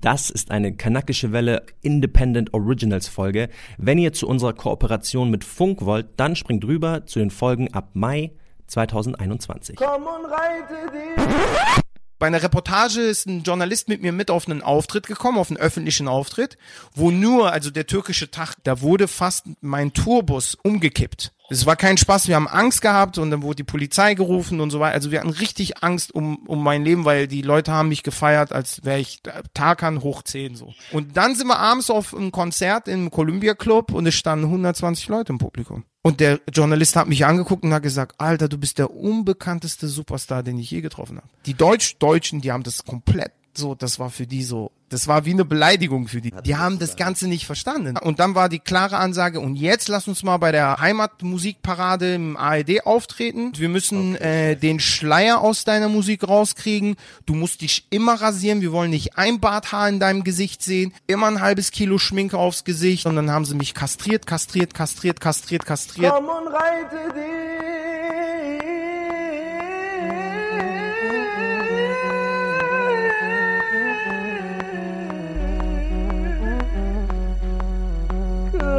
Das ist eine kanakische Welle Independent Originals Folge. Wenn ihr zu unserer Kooperation mit Funk wollt, dann springt rüber zu den Folgen ab Mai 2021. Komm und reite dich. Bei einer Reportage ist ein Journalist mit mir mit auf einen Auftritt gekommen, auf einen öffentlichen Auftritt, wo nur, also der türkische Tag, da wurde fast mein Tourbus umgekippt. Es war kein Spaß, wir haben Angst gehabt und dann wurde die Polizei gerufen und so weiter. Also wir hatten richtig Angst um, um mein Leben, weil die Leute haben mich gefeiert, als wäre ich Tarkan hoch 10 so. Und dann sind wir abends auf einem Konzert im Columbia Club und es standen 120 Leute im Publikum. Und der Journalist hat mich angeguckt und hat gesagt, Alter, du bist der unbekannteste Superstar, den ich je getroffen habe. Die Deutsch-Deutschen, die haben das komplett so, das war für die so, das war wie eine Beleidigung für die. Die haben das Ganze nicht verstanden. Und dann war die klare Ansage, und jetzt lass uns mal bei der Heimatmusikparade im ARD auftreten. Wir müssen okay. äh, den Schleier aus deiner Musik rauskriegen. Du musst dich immer rasieren. Wir wollen nicht ein Barthaar in deinem Gesicht sehen. Immer ein halbes Kilo Schminke aufs Gesicht. Und dann haben sie mich kastriert, kastriert, kastriert, kastriert, kastriert. Komm und reite dich.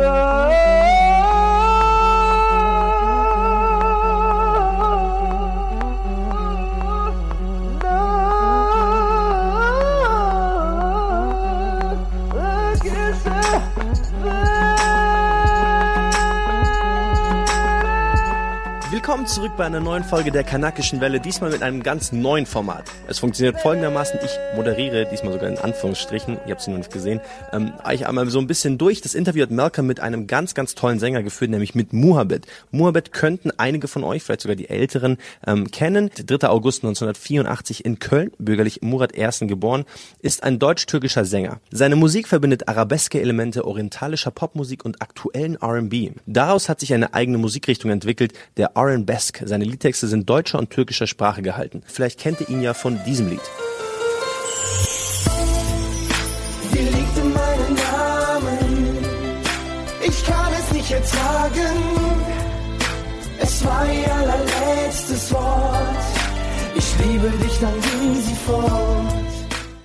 Oh. Willkommen zurück bei einer neuen Folge der Kanakischen Welle, diesmal mit einem ganz neuen Format. Es funktioniert folgendermaßen, ich moderiere, diesmal sogar in Anführungsstrichen, ihr habt sie noch nicht gesehen, ähm, ich einmal so ein bisschen durch. Das Interview hat Malcolm mit einem ganz, ganz tollen Sänger geführt, nämlich mit Muhabet. Muhabet könnten einige von euch, vielleicht sogar die Älteren, ähm, kennen. 3. August 1984 in Köln, bürgerlich Murat Ersten geboren, ist ein deutsch-türkischer Sänger. Seine Musik verbindet arabeske Elemente orientalischer Popmusik und aktuellen R&B. Daraus hat sich eine eigene Musikrichtung entwickelt, der R&B Besk. Seine Liedtexte sind deutscher und türkischer Sprache gehalten. Vielleicht kennt ihr ihn ja von diesem Lied. Sie liegt in meinem Namen. Ich kann es nicht ertragen. Es war ihr allerletztes Wort. Ich liebe dich, dann ging sie fort.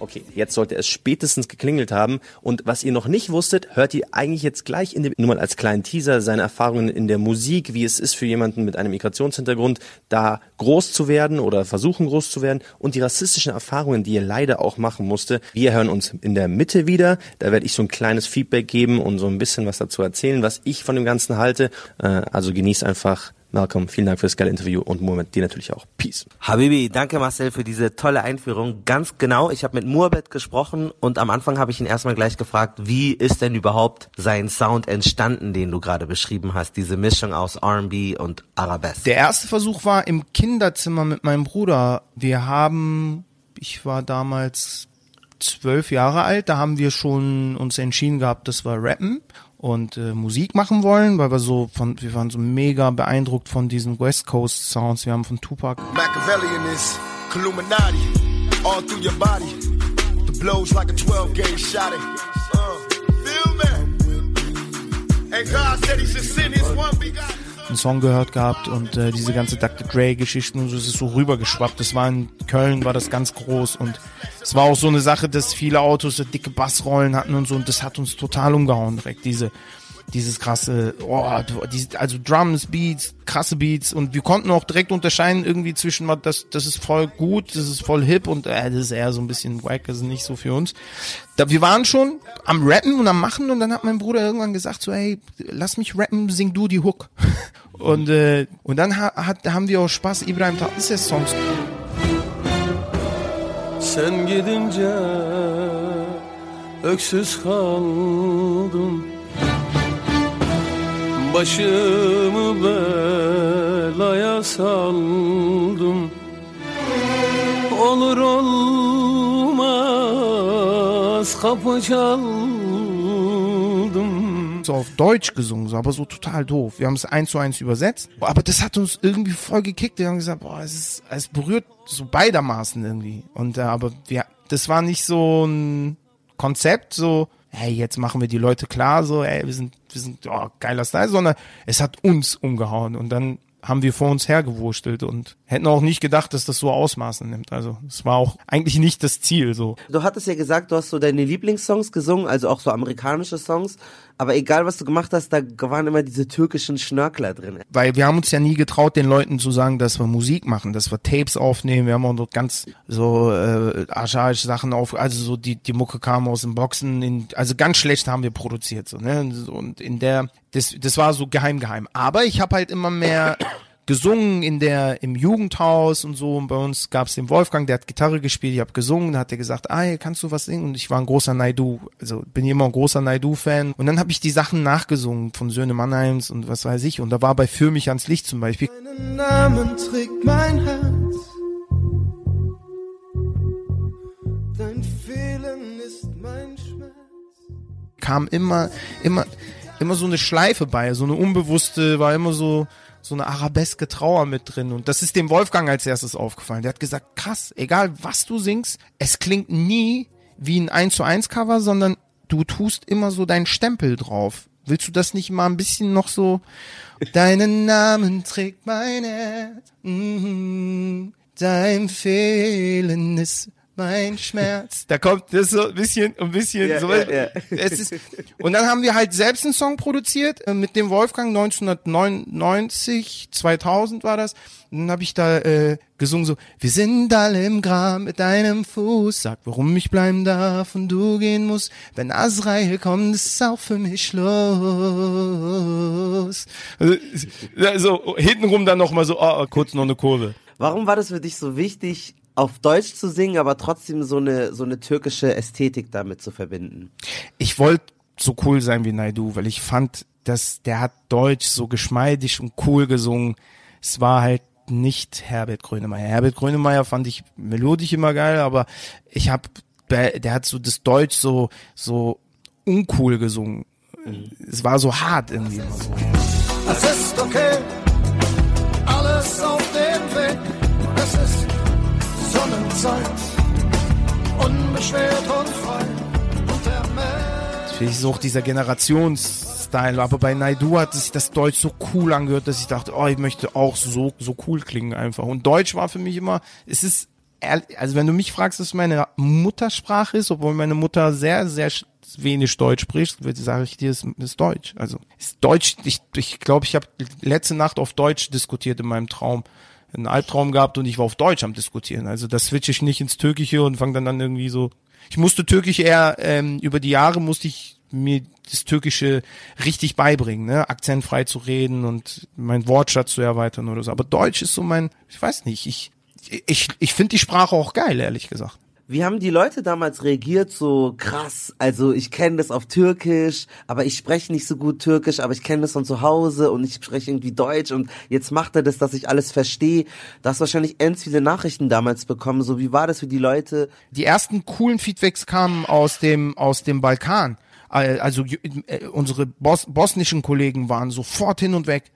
Okay, jetzt sollte es spätestens geklingelt haben. Und was ihr noch nicht wusstet, hört ihr eigentlich jetzt gleich in dem, nur mal als kleinen Teaser, seine Erfahrungen in der Musik, wie es ist für jemanden mit einem Migrationshintergrund, da groß zu werden oder versuchen groß zu werden und die rassistischen Erfahrungen, die er leider auch machen musste. Wir hören uns in der Mitte wieder. Da werde ich so ein kleines Feedback geben und so ein bisschen was dazu erzählen, was ich von dem Ganzen halte. Äh, also genießt einfach Malcolm, vielen Dank für das geile Interview und Moment, dir natürlich auch. Peace. Habibi, danke Marcel für diese tolle Einführung. Ganz genau, ich habe mit Murbet gesprochen und am Anfang habe ich ihn erstmal gleich gefragt, wie ist denn überhaupt sein Sound entstanden, den du gerade beschrieben hast, diese Mischung aus R&B und Arabesk? Der erste Versuch war im Kinderzimmer mit meinem Bruder. Wir haben, ich war damals zwölf Jahre alt, da haben wir schon uns entschieden gehabt, dass wir rappen und äh, Musik machen wollen, weil wir so von, wir waren so mega beeindruckt von diesen West Coast Sounds. Wir haben von Tupac. Machiavellian is Illuminati, all through your body. The blows like a 12 gauge shot. Uh, feel me? And God said he should send his one begotten einen Song gehört gehabt und äh, diese ganze Dr. Dre-Geschichten und so ist es so rübergeschwappt. Das war in Köln, war das ganz groß und es war auch so eine Sache, dass viele Autos so dicke Bassrollen hatten und so und das hat uns total umgehauen direkt, diese dieses krasse, oh, also Drums, Beats, krasse Beats und wir konnten auch direkt unterscheiden irgendwie zwischen, das, das ist voll gut, das ist voll hip und äh, das ist eher so ein bisschen wack, das ist nicht so für uns. Da, wir waren schon am Rappen und am Machen und dann hat mein Bruder irgendwann gesagt so, hey, lass mich rappen, sing du die Hook. und, äh, und dann ha, hat, haben wir auch Spaß, Ibrahim Tatlıses Songs. Sen gidince öksüz kaldım Başımı belaya saldım Olur olmaz kapı çaldım so auf Deutsch gesungen, so, aber so total doof. Wir haben es eins zu eins übersetzt, aber das hat uns irgendwie voll gekickt. Wir haben gesagt, boah, es ist, es berührt so beidermaßen irgendwie. Und äh, aber wir, das war nicht so ein Konzept, so hey, jetzt machen wir die Leute klar, so, ey, wir sind, wir sind, oh, geiler Style, sondern es hat uns umgehauen und dann haben wir vor uns hergewurstelt und hätten auch nicht gedacht, dass das so Ausmaße nimmt. Also es war auch eigentlich nicht das Ziel so. Du hattest ja gesagt, du hast so deine Lieblingssongs gesungen, also auch so amerikanische Songs. Aber egal, was du gemacht hast, da waren immer diese türkischen Schnörkler drin. Weil wir haben uns ja nie getraut, den Leuten zu sagen, dass wir Musik machen, dass wir Tapes aufnehmen. Wir haben auch noch ganz so äh, archaische Sachen auf, also so die die Mucke kam aus dem Boxen, in, also ganz schlecht haben wir produziert so ne und in der das das war so geheim geheim. Aber ich habe halt immer mehr gesungen in der im Jugendhaus und so und bei uns gab es den Wolfgang, der hat Gitarre gespielt, ich habe gesungen, da hat er gesagt, ah, kannst du was singen? Und ich war ein großer Naidu, also bin immer ein großer Naidu-Fan und dann habe ich die Sachen nachgesungen von Söhne Mannheims und was weiß ich und da war bei Für mich ans Licht zum Beispiel Deinen Namen trägt mein Herz. Dein Fehlen ist mein Schmerz. kam immer, immer, immer so eine Schleife bei, so eine unbewusste, war immer so, so eine arabeske Trauer mit drin. Und das ist dem Wolfgang als erstes aufgefallen. Der hat gesagt, krass, egal was du singst, es klingt nie wie ein 1 zu 1 Cover, sondern du tust immer so deinen Stempel drauf. Willst du das nicht mal ein bisschen noch so, deinen Namen trägt mein Herz, mhm, dein Fehlen ist mein Schmerz. Da kommt das so ein bisschen, ein bisschen, Ja, so, ja, ja. es ist, und dann haben wir halt selbst einen Song produziert äh, mit dem Wolfgang 1999, 2000 war das. Und dann habe ich da äh, gesungen so, wir sind alle im Gram mit deinem Fuß, sag, warum ich bleiben darf und du gehen musst. Wenn Azrael kommt, ist es auch für mich los. Also, so hintenrum dann noch mal so, oh, kurz noch eine Kurve. Warum war das für dich so wichtig, auf Deutsch zu singen, aber trotzdem so eine, so eine türkische Ästhetik damit zu verbinden? ich wollte so cool sein wie Naidu, weil ich fand, dass der hat Deutsch so geschmeidig und cool gesungen. Es war halt nicht Herbert Grönemeyer. Herbert Grönemeyer fand ich melodisch immer geil, aber ich hab, der hat so das Deutsch so so uncool gesungen. Es war so hart irgendwie. Es ist okay, alles auf Sonnenzeit, unbeschwert und frei. Und der dieser Generationsstyle, aber bei Naidu hat sich das Deutsch so cool angehört, dass ich dachte, oh, ich möchte auch so, so cool klingen einfach. Und Deutsch war für mich immer, es ist, also wenn du mich fragst, was meine Muttersprache ist, obwohl meine Mutter sehr, sehr wenig Deutsch spricht, sage ich dir, es ist Deutsch. Also ist Deutsch, ich glaube, ich, glaub, ich habe letzte Nacht auf Deutsch diskutiert in meinem Traum. Einen Albtraum gehabt und ich war auf Deutsch am diskutieren. Also das switche ich nicht ins Türkische und fange dann an irgendwie so. Ich musste Türkisch eher, ähm, über die Jahre musste ich mir das Türkische richtig beibringen, ne? akzentfrei zu reden und mein Wortschatz zu erweitern oder so. Aber Deutsch ist so mein, ich weiß nicht, ich, ich, ich finde die Sprache auch geil, ehrlich gesagt. Wie haben die Leute damals reagiert? So krass, also ich kenne das auf Türkisch, aber ich spreche nicht so gut Türkisch, aber ich kenne das von zu Hause und ich spreche irgendwie Deutsch und jetzt macht er das, dass ich alles verstehe. Du hast wahrscheinlich ganz viele Nachrichten damals bekommen. So, wie war das für die Leute? die ersten coolen Feedbacks kamen aus dem aus dem Balkan. Also äh, unsere Bos bosnischen Kollegen waren sofort hin und weg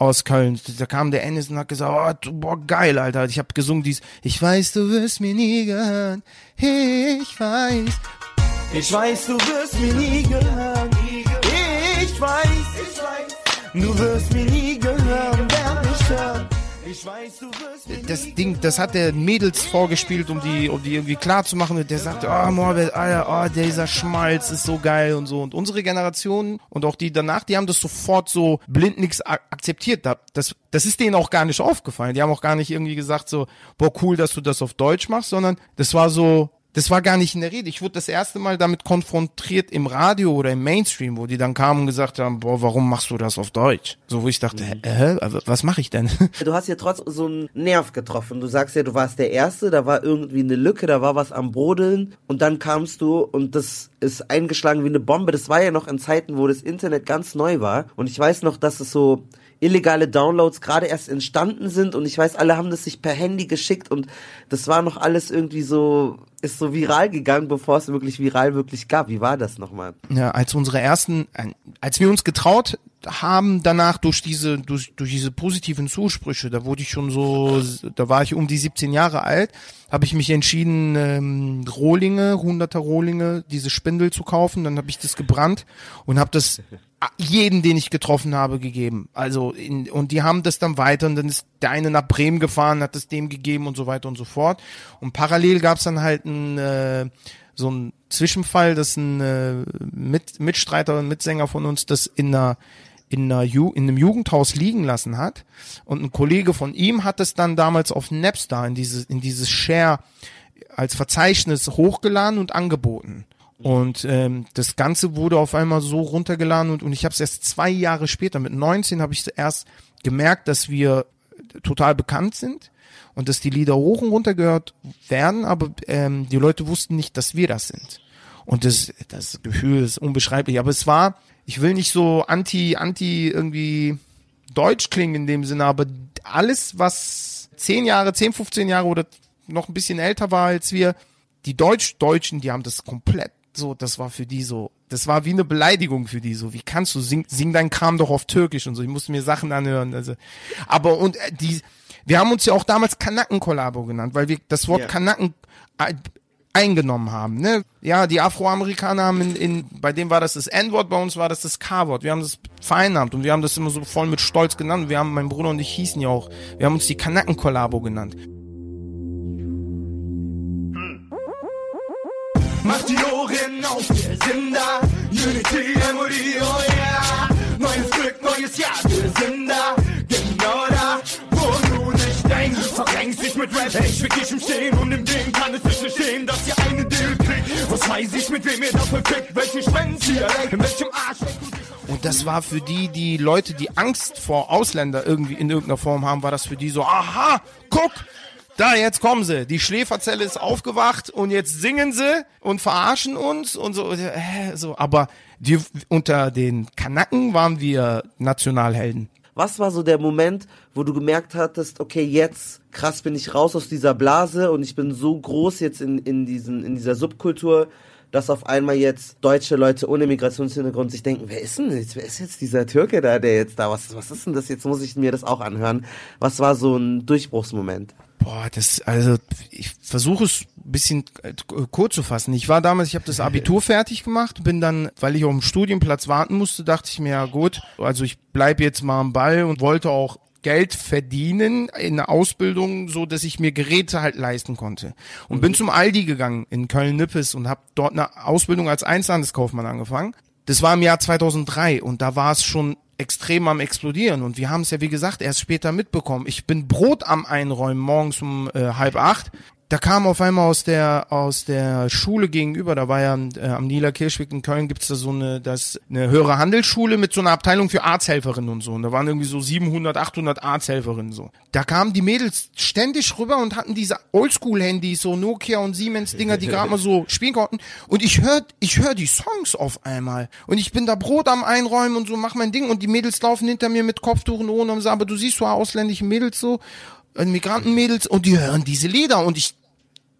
aus Köln. Da kam der Ennis und hat gesagt, oh, boah, geil, Alter. Ich habe gesungen dies, ich weiß, du wirst mir nie gehören. Ich weiß. Ich weiß, du wirst mir nie gehören. Ich weiß, du wirst mir nie gehören, wer mich hört. Das Ding, das hat der Mädels vorgespielt, um die, um die irgendwie klar zu machen. Und der sagte, oh, Morbid, Alter, oh, dieser Schmalz ist so geil und so. Und unsere Generation und auch die danach, die haben das sofort so blindnix ak- akzeptiert. Da- Das, das ist denen auch gar nicht aufgefallen. Die haben auch gar nicht irgendwie gesagt so, boah, cool, dass du das auf Deutsch machst, sondern das war so, das war gar nicht in der Rede. Ich wurde das erste Mal damit konfrontiert im Radio oder im Mainstream, wo die dann kamen und gesagt haben, boah, warum machst du das auf Deutsch? So, wo ich dachte, hä, hä, was mache ich denn? Du hast ja trotzdem so einen Nerv getroffen. Du sagst ja, du warst der Erste, da war irgendwie eine Lücke, da war was am Brodeln und dann kamst du und das ist eingeschlagen wie eine Bombe. Das war ja noch in Zeiten, wo das Internet ganz neu war und ich weiß noch, dass es so illegale Downloads gerade erst entstanden sind und ich weiß, alle haben das sich per Handy geschickt und das war noch alles irgendwie so, ist so viral gegangen, bevor es wirklich viral wirklich gab. Wie war das nochmal? Ja, als unsere ersten, als wir uns getraut haben danach durch diese durch, durch diese positiven Zusprüche, da wurde ich schon so, da war ich um die 17 Jahre alt, habe ich mich entschieden, ähm, Rohlinge, hunderter Rohlinge, diese Spindel zu kaufen. Dann habe ich das gebrannt und habe das jeden, den ich getroffen habe, gegeben. Also in, und die haben das dann weiter und dann ist der eine nach Bremen gefahren, hat es dem gegeben und so weiter und so fort. Und parallel gab es dann halt ein äh, so ein Zwischenfall, dass ein äh, Mit Mitstreiter und Mitsänger von uns das in einer in, einer Ju in einem Jugendhaus liegen lassen hat. Und ein Kollege von ihm hat es dann damals auf Napster in dieses, in dieses Share als Verzeichnis hochgeladen und angeboten. Und ähm, das Ganze wurde auf einmal so runtergeladen und, und ich habe es erst zwei Jahre später, mit 19 habe ich erst gemerkt, dass wir total bekannt sind und dass die Lieder hoch und runter gehört werden, aber ähm, die Leute wussten nicht, dass wir das sind. Und das, das Gefühl ist unbeschreiblich. Aber es war, ich will nicht so anti, anti irgendwie deutsch klingen in dem Sinne, aber alles, was zehn Jahre, zehn, 15 Jahre oder noch ein bisschen älter war als wir, die Deutsch-Deutschen, die haben das komplett so, das war für die so, das war wie eine Beleidigung für die so. Wie kannst du sing, sing dein Kram doch auf Türkisch und so. Ich musste mir Sachen anhören. Also, aber und äh, die, wir haben uns ja auch damals Kanaken-Kollabo genannt, weil wir das Wort Ja. Kanaken äh, eingenommen haben. Ne? Ja, die Afroamerikaner haben in, in, bei dem war das das N-Wort, bei uns war das das K-Wort. Wir haben das vereinnahmt und wir haben das immer so voll mit Stolz genannt. Wir haben, mein Bruder und ich hießen ja auch, wir haben uns die Kanaken-Kollabo genannt. Mach die Ohren auf, wir sind da. Unity, Memory, oh yeah. Neues Glück, neues Jahr, wir sind da. Genau da, wo du nicht denkst. Verrenkst dich mit Rap, ich fick dich im Stehen und im Ding kann es nicht verstehen, dass ihr eine Deal kriegt. Was weiß ich, mit wem ihr dafür welchen Schwänz ihr leckt, in welchem Arsch Und das war für die, die Leute, die Angst vor Ausländer irgendwie in irgendeiner Form haben, war das für die so, aha, guck, da, jetzt kommen sie. Die Schläferzelle ist aufgewacht und jetzt singen sie und verarschen uns und so. Äh, so. Aber die, unter den Kanaken waren wir Nationalhelden. Was war so der Moment, wo du gemerkt hattest, okay, jetzt krass bin ich raus aus dieser Blase und ich bin so groß jetzt in, in, diesen, in dieser Subkultur, dass auf einmal jetzt deutsche Leute ohne Migrationshintergrund sich denken, wer ist denn jetzt, wer ist jetzt dieser Türke da, der jetzt da, was, was ist denn das, jetzt muss ich mir das auch anhören. Was war so ein Durchbruchsmoment? Boah, das, also ich versuche es ein bisschen äh, kurz zu fassen. Ich war damals, ich habe das Abitur fertig gemacht, bin dann, weil ich auf dem Studienplatz warten musste, dachte ich mir, ja gut, also ich bleib jetzt mal am Ball und wollte auch Geld verdienen in der Ausbildung, so dass ich mir Geräte halt leisten konnte. Und bin zum Aldi gegangen in Köln-Nippes und habe dort eine Ausbildung als Einzelhandelskaufmann angefangen. Das war im Jahr 2003 und da war es schon extrem am explodieren und wir haben es ja wie gesagt erst später mitbekommen. Ich bin Brot am Einräumen morgens um äh, halb acht. Da kam auf einmal aus der aus der Schule gegenüber, da war ja äh, am Nieler Kirchweg in Köln gibt's da so eine das eine höhere Handelsschule mit so einer Abteilung für Arzthelferinnen und so. Und da waren irgendwie so 700 800 Arzthelferinnen so. Da kamen die Mädels ständig rüber und hatten diese Oldschool Handys so Nokia und Siemens Dinger, die gerade mal so spielen konnten. Und ich hör ich hör die Songs auf einmal. Und ich bin da Brot am Einräumen und so mach mein Ding. Und die Mädels laufen hinter mir mit Kopftuch und Ohren und sagen, aber du siehst so ausländische Mädels so äh, Migrantenmädels und die hören diese Lieder. Und ich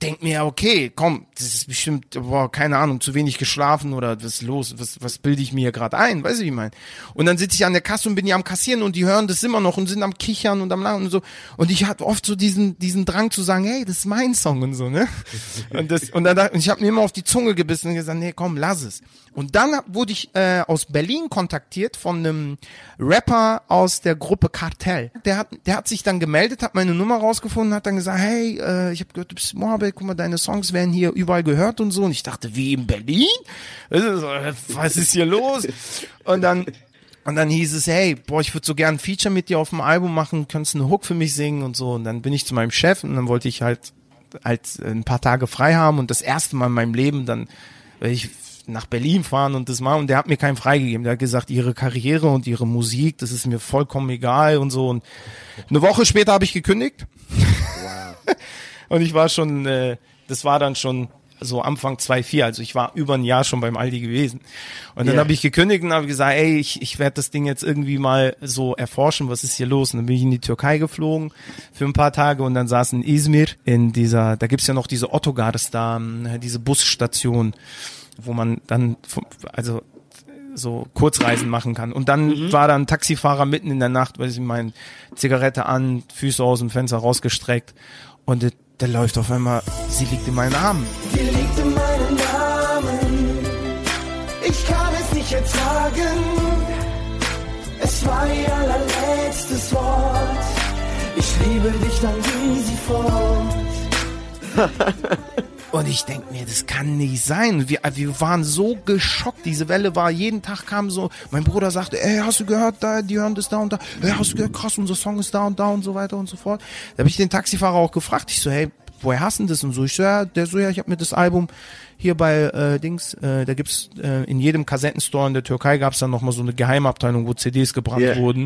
denk mir, okay, komm, das ist bestimmt, boah, keine Ahnung, zu wenig geschlafen oder was ist los, was, was bilde ich mir hier gerade ein, weißt du, wie ich meine? Und dann sitze ich an der Kasse und bin ja am Kassieren und die hören das immer noch und sind am Kichern und am Lachen und so. Und ich hatte oft so diesen, diesen Drang zu sagen, hey, das ist mein Song und so, ne? Und, das, und dann dachte- und ich habe mir immer auf die Zunge gebissen und gesagt, nee, komm, lass es. Und dann hab- wurde ich äh, aus Berlin kontaktiert von einem Rapper aus der Gruppe Kartell. Der hat, der hat sich dann gemeldet, hat meine Nummer rausgefunden, hat dann gesagt, hey, äh, ich habe gehört, du bist Guck mal, deine Songs werden hier überall gehört und so. Und ich dachte, wie in Berlin? Was ist hier los? Und dann und dann hieß es, hey, boah, ich würde so gern ein Feature mit dir auf dem Album machen, könntest du eine Hook für mich singen und so. Und dann bin ich zu meinem Chef und dann wollte ich halt halt ein paar Tage frei haben und das erste Mal in meinem Leben dann werde ich nach Berlin fahren und das machen und der hat mir keinen freigegeben. Der hat gesagt, ihre Karriere und ihre Musik, das ist mir vollkommen egal und so. Und eine Woche später habe ich gekündigt. und ich war schon, äh, das war dann schon so Anfang 2004, also ich war über ein Jahr schon beim Aldi gewesen. Und dann Ja. habe ich gekündigt und habe gesagt, ey, ich, ich werde das Ding jetzt irgendwie mal so erforschen, was ist hier los? Und dann bin ich in die Türkei geflogen für ein paar Tage und dann saß in Izmir in dieser, da gibt's ja noch diese Ottogars da, ähm, diese Busstation, wo man dann, also so Kurzreisen machen kann. Und dann war da ein Taxifahrer mitten in der Nacht, weil ich meine Zigarette an, Füße aus dem Fenster rausgestreckt und der, der läuft auf einmal, sie liegt in meinen Armen. Sie liegt in meinen Armen. Ich kann es nicht ertragen. Es war ihr allerletztes Wort. Ich liebe dich, dann ging sie fort. Und ich denk mir, das kann nicht sein. Wir, wir waren so geschockt. Diese Welle war, jeden Tag kam so, mein Bruder sagte, ey, hast du gehört, da, die hören das da und da. Ey, hast du gehört, krass, unser Song ist da und da und so weiter und so fort. Da habe ich den Taxifahrer auch gefragt. Ich so, hey, woher hast du das? Und so, ich so, ja, der so, ja, ich habe mir das Album hier bei äh, Dings, äh, da gibt's äh, in jedem Kassettenstore in der Türkei gab's dann nochmal so eine Geheimabteilung, wo CDs gebrannt Ja. wurden.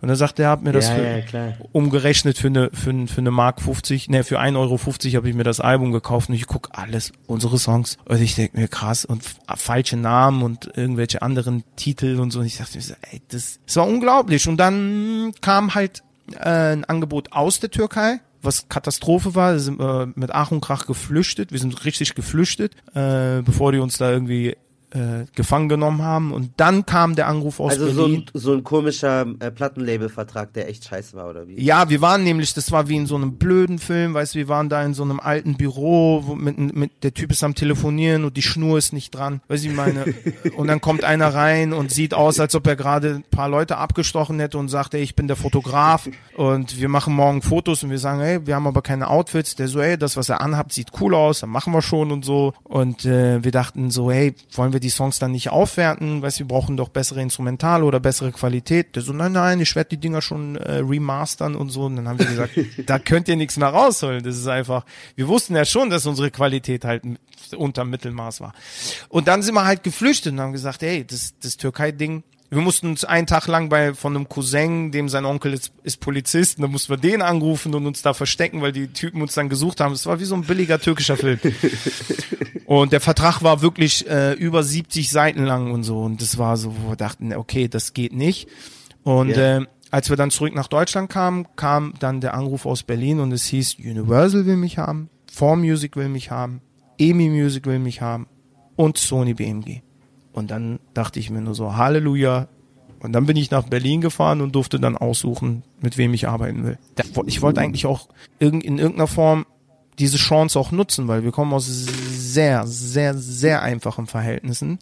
Und dann sagte er, hat mir das Ja, für, ja, klar. umgerechnet für eine, für, für eine Mark 50, ne, für 1,50 Euro habe ich mir das Album gekauft und ich guck alles, unsere Songs. Und ich denk mir, krass, und f- falsche Namen und irgendwelche anderen Titel und so. Und ich dachte mir so, ey, das, das war unglaublich. Und dann kam halt äh, ein Angebot aus der Türkei, was Katastrophe war. Wir sind äh, mit Ach und Krach geflüchtet. Wir sind richtig geflüchtet, äh, bevor die uns da irgendwie äh, gefangen genommen haben. Und dann kam der Anruf aus Also so Berlin. ein, so ein komischer äh, Plattenlabelvertrag, der echt scheiße war, oder wie? Ja, wir waren nämlich, das war wie in so einem blöden Film, weißt du, wir waren da in so einem alten Büro, wo mit, mit der Typ ist am Telefonieren und die Schnur ist nicht dran. Weißt du, ich meine, und dann kommt einer rein und sieht aus, als ob er gerade ein paar Leute abgestochen hätte und sagt, ey, ich bin der Fotograf und wir machen morgen Fotos und wir sagen, ey, wir haben aber keine Outfits. Der so, ey, das, was er anhabt, sieht cool aus, dann machen wir schon und so. Und äh, wir dachten so, hey, wollen wir die Songs dann nicht aufwerten? Weißt wir brauchen doch bessere Instrumentale oder bessere Qualität. Der so, nein, nein, ich werde die Dinger schon äh, remastern und so. Und dann haben wir gesagt, da könnt ihr nichts mehr rausholen. Das ist einfach, wir wussten ja schon, dass unsere Qualität halt unter Mittelmaß war. Und dann sind wir halt geflüchtet und haben gesagt, hey, das, das Türkei-Ding, wir mussten uns einen Tag lang bei von einem Cousin, dem sein Onkel ist, ist Polizist, und dann mussten wir den anrufen und uns da verstecken, weil die Typen uns dann gesucht haben. Es war wie so ein billiger türkischer Film. Und der Vertrag war wirklich äh, über 70 Seiten lang und so. Und das war so, wo wir dachten, okay, das geht nicht. Und Ja. äh, als wir dann zurück nach Deutschland kamen, kam dann der Anruf aus Berlin und es hieß, Universal will mich haben, 4Music will mich haben, EMI Music will mich haben und Sony BMG. Und dann dachte ich mir nur so, Halleluja. Und dann bin ich nach Berlin gefahren und durfte dann aussuchen, mit wem ich arbeiten will. Ich wollte eigentlich auch irgend- in irgendeiner Form diese Chance auch nutzen, weil wir kommen aus sehr, sehr, sehr einfachen Verhältnissen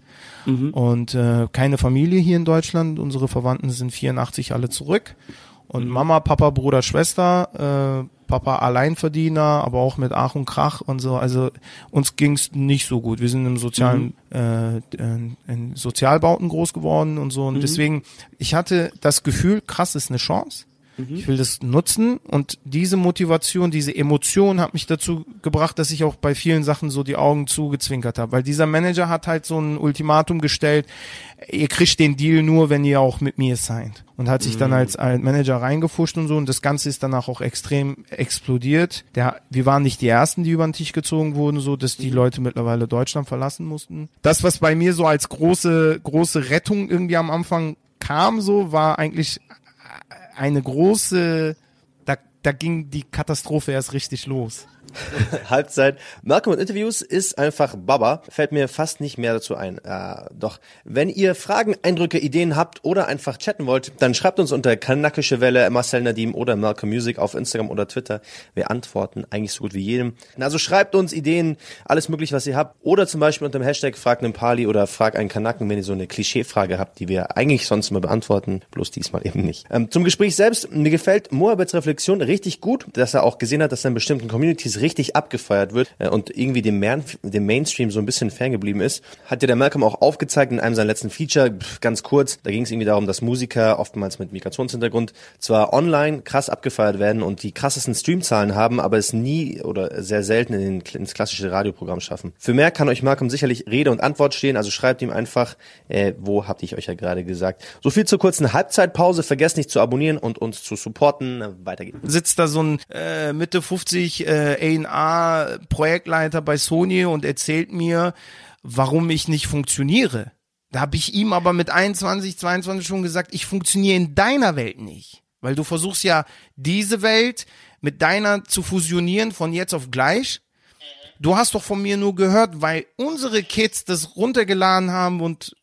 und äh, keine Familie hier in Deutschland. Unsere Verwandten sind 84 alle zurück und Mama, Papa, Bruder, Schwester, äh, Papa Alleinverdiener, aber auch mit Ach und Krach und so. Also uns ging's nicht so gut. Wir sind im sozialen, äh, in, in Sozialbauten groß geworden und so. Und deswegen, ich hatte das Gefühl, krass ist eine Chance. Ich will das nutzen und diese Motivation, diese Emotion hat mich dazu gebracht, dass ich auch bei vielen Sachen so die Augen zugezwinkert habe, weil dieser Manager hat halt so ein Ultimatum gestellt, ihr kriegt den Deal nur, wenn ihr auch mit mir signed. Und hat sich dann als, als Manager reingefuscht und so. Und das Ganze ist danach auch extrem explodiert. Der, wir waren nicht die ersten, die über den Tisch gezogen wurden, so dass die Leute mittlerweile Deutschland verlassen mussten. Das, was bei mir so als große, große Rettung irgendwie am Anfang kam, so war eigentlich eine große, da, da ging die Katastrophe erst richtig los. Halbzeit. Malcolm und Interviews ist einfach Baba. Fällt mir fast nicht mehr dazu ein. Äh, doch, wenn ihr Fragen, Eindrücke, Ideen habt oder einfach chatten wollt, dann schreibt uns unter kanakische Welle, Marcel Nadim oder Malcolm Music auf Instagram oder Twitter. Wir antworten eigentlich so gut wie jedem. Also schreibt uns Ideen, alles möglich, was ihr habt. Oder zum Beispiel unter dem Hashtag frag einen Pali oder frag einen Kanaken, wenn ihr so eine Klischeefrage habt, die wir eigentlich sonst immer beantworten, bloß diesmal eben nicht. Ähm, zum Gespräch selbst, mir gefällt Moabeds Reflexion richtig gut, dass er auch gesehen hat, dass er in bestimmten Communities richtig abgefeiert wird äh, und irgendwie dem, Man dem Mainstream so ein bisschen ferngeblieben ist. Hat ja der Malcolm auch aufgezeigt in einem seiner letzten Feature, ganz kurz, da ging es irgendwie darum, dass Musiker oftmals mit Migrationshintergrund zwar online krass abgefeiert werden und die krassesten Streamzahlen haben, aber es nie oder sehr selten in den, ins klassische Radioprogramm schaffen. Für mehr kann euch Malcolm sicherlich Rede und Antwort stehen, also schreibt ihm einfach, äh, wo habt ich euch ja gerade gesagt. So viel zur kurzen Halbzeitpause, vergesst nicht zu abonnieren und uns zu supporten. Weiter geht's. Sitzt da so ein äh, Mitte 50 äh, A&R Projektleiter bei Sony und erzählt mir, warum ich nicht funktioniere. Da habe ich ihm aber mit 21, 22 schon gesagt, ich funktioniere in deiner Welt nicht. Weil du versuchst ja diese Welt mit deiner zu fusionieren von jetzt auf gleich. Du hast doch von mir nur gehört, weil unsere Kids das runtergeladen haben und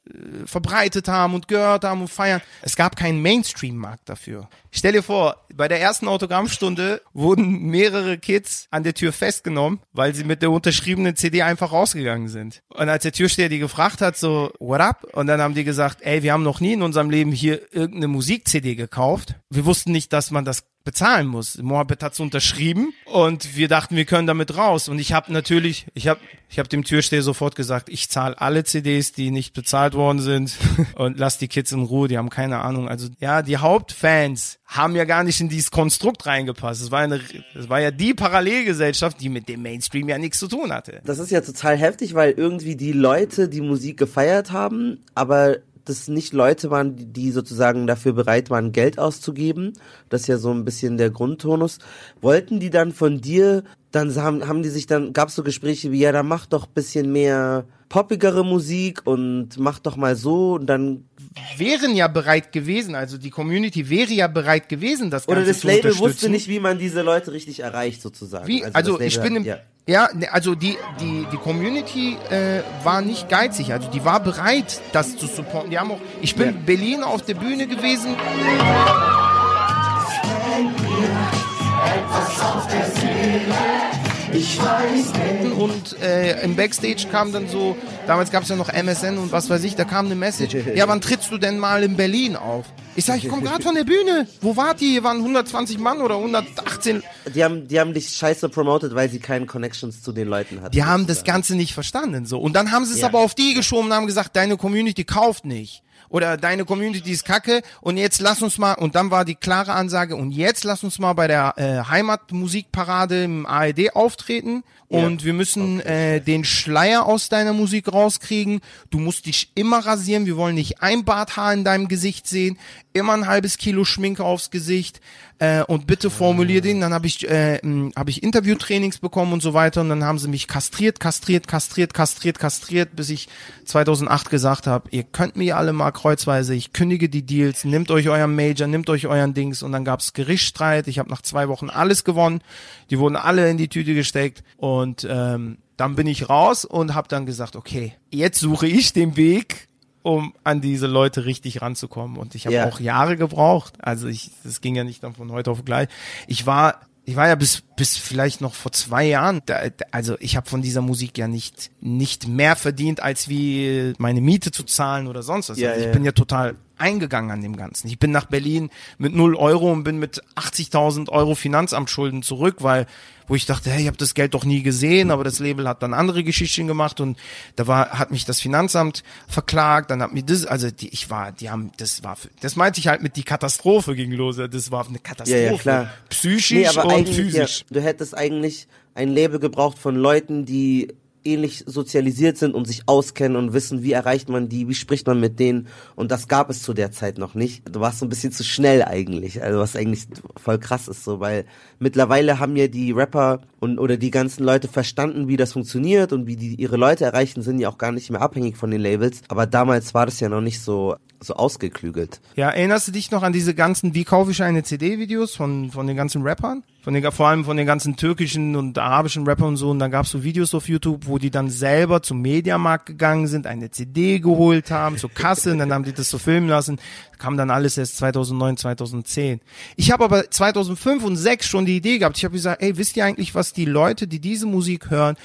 verbreitet haben und gehört haben und feiern. Es gab keinen Mainstream-Markt dafür. Stell dir vor, bei der ersten Autogrammstunde wurden mehrere Kids an der Tür festgenommen, weil sie mit der unterschriebenen CD einfach rausgegangen sind. Und als der Türsteher die gefragt hat, so, what up? Und dann haben die gesagt, ey, wir haben noch nie in unserem Leben hier irgendeine Musik-CD gekauft. Wir wussten nicht, dass man das bezahlen muss. Mohammed hat's unterschrieben und wir dachten, wir können damit raus. Und ich habe natürlich, ich habe ich hab dem Türsteher sofort gesagt, ich zahle alle CDs, die nicht bezahlt worden sind und lass die Kids in Ruhe, die haben keine Ahnung. Also ja, die Hauptfans haben ja gar nicht in dieses Konstrukt reingepasst. Es war eine, es war ja die Parallelgesellschaft, die mit dem Mainstream ja nichts zu tun hatte. Das ist ja total heftig, weil irgendwie die Leute die Musik gefeiert haben, aber das nicht Leute waren, die- die sozusagen dafür bereit waren, Geld auszugeben. Das ist ja so ein bisschen der Grundtonus. Wollten die dann von dir, dann haben, haben die sich dann, gab es so Gespräche wie, ja, dann mach doch bisschen mehr poppigere Musik und mach doch mal so und dann Wären ja bereit gewesen, also die Community wäre ja bereit gewesen, das oder Ganze das zu Label wusste nicht, wie man diese Leute richtig erreicht sozusagen. Wie, das also, Label ich bin im, ja. ja, ne, also die, die, die Community äh, war nicht geizig, also die war bereit, das zu supporten. Die haben auch, ich bin Ja. in Berlin auf der Bühne gewesen. Und äh, im Backstage kam dann so, damals gab es ja noch MSN und was weiß ich, da kam eine Message. Ja, wann trittst du denn mal in Berlin auf? Ich sag, ich komme gerade von der Bühne. Wo wart ihr? Hier waren 120 Mann oder 118. Die haben, die haben dich scheiße promotet, weil sie keine Connections zu den Leuten hatten. Die haben das. Ganze nicht verstanden. So. Und dann haben sie es Ja. aber auf die geschoben und haben gesagt, deine Community kauft nicht. Oder deine Community ist kacke und jetzt lass uns mal, und dann war die klare Ansage, und jetzt lass uns mal bei der äh, Heimatmusikparade im ARD auftreten und wir müssen äh, den Schleier aus deiner Musik rauskriegen. Du musst dich immer rasieren, wir wollen nicht ein Barthaar in deinem Gesicht sehen, immer ein halbes Kilo Schminke aufs Gesicht. Äh, und bitte formulier den. Dann habe ich, äh, hab ich Interviewtrainings bekommen und so weiter. Und dann haben sie mich kastriert, kastriert, kastriert, kastriert, kastriert, bis ich 2008 gesagt habe, ihr könnt mir alle mal kreuzweise, ich kündige die Deals, nehmt euch euren Major, nehmt euch euren Dings und dann gab's Gerichtsstreit. Ich habe nach zwei Wochen alles gewonnen. Die wurden alle in die Tüte gesteckt und ähm, dann bin ich raus und habe dann gesagt, okay, jetzt suche ich den Weg, um an diese Leute richtig ranzukommen. Und ich habe Ja. auch Jahre gebraucht. Also ich, das ging ja nicht dann von heute auf gleich. Ich war, ich war ja bis bis vielleicht noch vor zwei Jahren. Da, also ich habe von dieser Musik ja nicht nicht mehr verdient, als wie meine Miete zu zahlen oder sonst was. Ja, also ich ja. bin ja total eingegangen an dem Ganzen. Ich bin nach Berlin mit null Euro und bin mit 80.000 Euro Finanzamtschulden zurück, weil wo ich dachte, hey, ich habe das Geld doch nie gesehen, aber das Label hat dann andere Geschichten gemacht und da war hat mich das Finanzamt verklagt, dann hat mir das also die ich war, die haben das war das meinte ich halt mit die Katastrophe ging los, das war eine Katastrophe. Ja, ja, klar. Psychisch Nee, aber und physisch. Ja, du hättest eigentlich ein Label gebraucht von Leuten, die ähnlich sozialisiert sind und sich auskennen und wissen, wie erreicht man die, wie spricht man mit denen. Und das gab es zu der Zeit noch nicht. Du warst so ein bisschen zu schnell eigentlich. Also was eigentlich voll krass ist so, weil mittlerweile haben ja die Rapper und oder die ganzen Leute verstanden, wie das funktioniert und wie die ihre Leute erreichen, sind ja auch gar nicht mehr abhängig von den Labels. Aber damals war das ja noch nicht so so ausgeklügelt. Ja, erinnerst du dich noch an diese ganzen Wie kaufe ich eine CD-Videos von, von den ganzen Rappern? Von den, vor allem von den ganzen türkischen und arabischen Rappern und so. Und dann gab's so Videos auf YouTube, wo die dann selber zum Mediamarkt gegangen sind, eine CD geholt haben, zur Kasse, und dann haben die das so filmen lassen. Kam dann alles erst 2009, 2010. Ich habe aber 2005 und 2006 schon die Idee gehabt. Ich habe gesagt, ey, wisst ihr eigentlich, was die Leute, die diese Musik hören,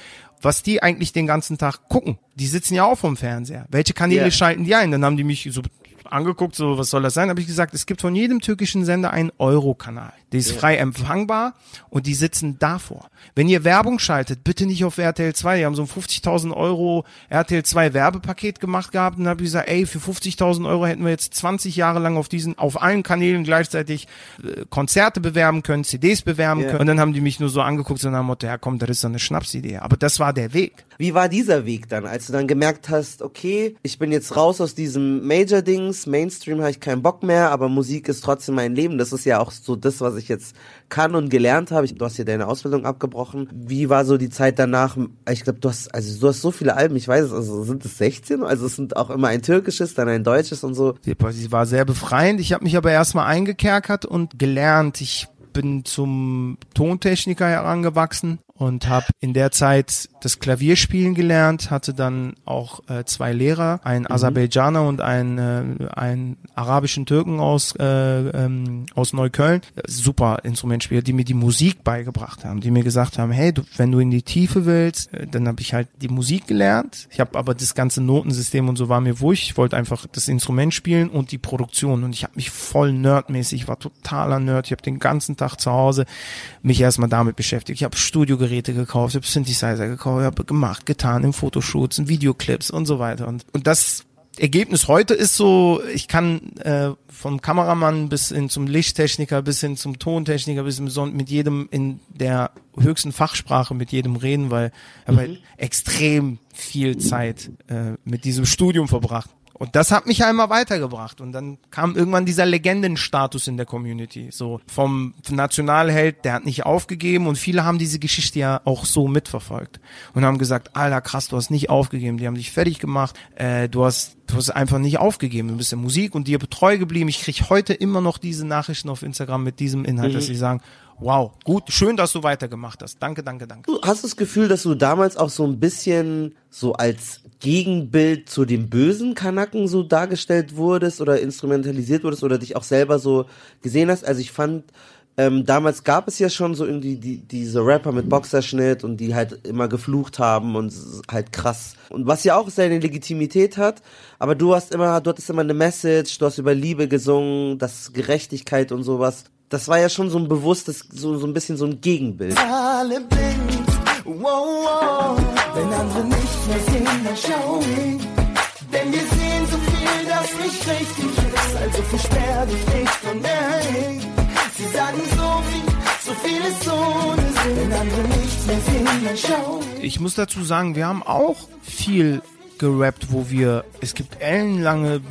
was die eigentlich den ganzen Tag gucken? Die sitzen ja auch vom Fernseher. Welche Kanäle Ja. schalten die ein? Dann haben die mich so angeguckt, so was soll das sein? Habe ich gesagt, es gibt von jedem türkischen Sender einen Euro-Kanal. Der ist frei empfangbar und die sitzen davor. Wenn ihr Werbung schaltet, bitte nicht auf RTL 2. Die haben so ein 50.000 Euro RTL 2 Werbepaket gemacht gehabt und dann habe ich gesagt, ey, für 50.000 Euro hätten wir jetzt 20 Jahre lang auf diesen, auf allen Kanälen gleichzeitig äh, Konzerte bewerben können, CDs bewerben Ja. können. Und dann haben die mich nur so angeguckt, nach dem Motto, ja komm, das ist so eine Schnapsidee. Aber das war der Weg. Wie war dieser Weg dann, als du dann gemerkt hast, okay, ich bin jetzt raus aus diesem Major-Dings, Mainstream habe ich keinen Bock mehr, aber Musik ist trotzdem mein Leben. Das ist ja auch so das, was ich jetzt kann und gelernt habe. Du hast ja deine Ausbildung abgebrochen. Wie war so die Zeit danach? Ich glaube, du hast, also du hast so viele Alben, ich weiß es, also sind es 16? Also es sind auch immer ein türkisches, dann ein deutsches und so. Sie war sehr befreiend. Ich habe mich aber erstmal eingekerkert und gelernt. Ich bin zum Tontechniker herangewachsen und habe in der Zeit das Klavierspielen gelernt, hatte dann auch äh, zwei Lehrer, einen Aserbaidschaner und einen, äh, einen arabischen Türken aus, äh, ähm, aus Neukölln. Super Instrumentspieler, die mir die Musik beigebracht haben, die mir gesagt haben, hey, du, wenn du in die Tiefe willst, äh, dann habe ich halt die Musik gelernt. Ich habe aber das ganze Notensystem und so war mir wurscht. Ich wollte einfach das Instrument spielen und die Produktion und ich habe mich voll nerdmäßig, ich war totaler Nerd. Ich habe den ganzen Tag zu Hause mich erstmal damit beschäftigt. Ich habe Studiogeräte gekauft, ich habe Synthesizer gekauft, habe gemacht, getan in Fotoshoots, in Videoclips und so weiter. Und, und das Ergebnis heute ist so, ich kann äh, vom Kameramann bis hin zum Lichttechniker, bis hin zum Tontechniker, bis hin zum, mit jedem in der höchsten Fachsprache mit jedem reden, weil ich habe halt extrem viel Zeit äh, mit diesem Studium verbracht. Und das hat mich einmal weitergebracht. Und dann kam irgendwann dieser Legendenstatus in der Community. So vom Nationalheld, der hat nicht aufgegeben. Und viele haben diese Geschichte ja auch so mitverfolgt. Und haben gesagt, Alter, krass, du hast nicht aufgegeben. Die haben dich fertig gemacht. Äh, du hast du hast einfach nicht aufgegeben. Du bist in Musik und dir treu geblieben. Ich krieg heute immer noch diese Nachrichten auf Instagram mit diesem Inhalt, dass sie sagen, wow, gut, schön, dass du weitergemacht hast. Danke, danke, danke. Du hast das Gefühl, dass du damals auch so ein bisschen so als Gegenbild zu dem bösen Kanaken so dargestellt wurdest oder instrumentalisiert wurdest oder dich auch selber so gesehen hast. Also ich fand, ähm, damals gab es ja schon so irgendwie die, diese Rapper mit Boxerschnitt und die halt immer geflucht haben und halt krass. Und was ja auch seine Legitimität hat, aber du hast immer, du hattest immer eine Message, du hast über Liebe gesungen, das Gerechtigkeit und sowas. Das war ja schon so ein bewusstes, so, so ein bisschen so ein Gegenbild. alle blind. Wow, wow. Wenn andere nicht mehr sehen, dann schau hin. Denn wir sehen so viel, das nicht richtig ist. Also versperr dich nicht von der Hate. Sie sagen so viel, so viel ist ohne Sinn. Wenn andere nichts mehr sehen, dann schau hin. Ich muss dazu sagen, wir haben auch viel gerappt, wo wir, es gibt ellenlange,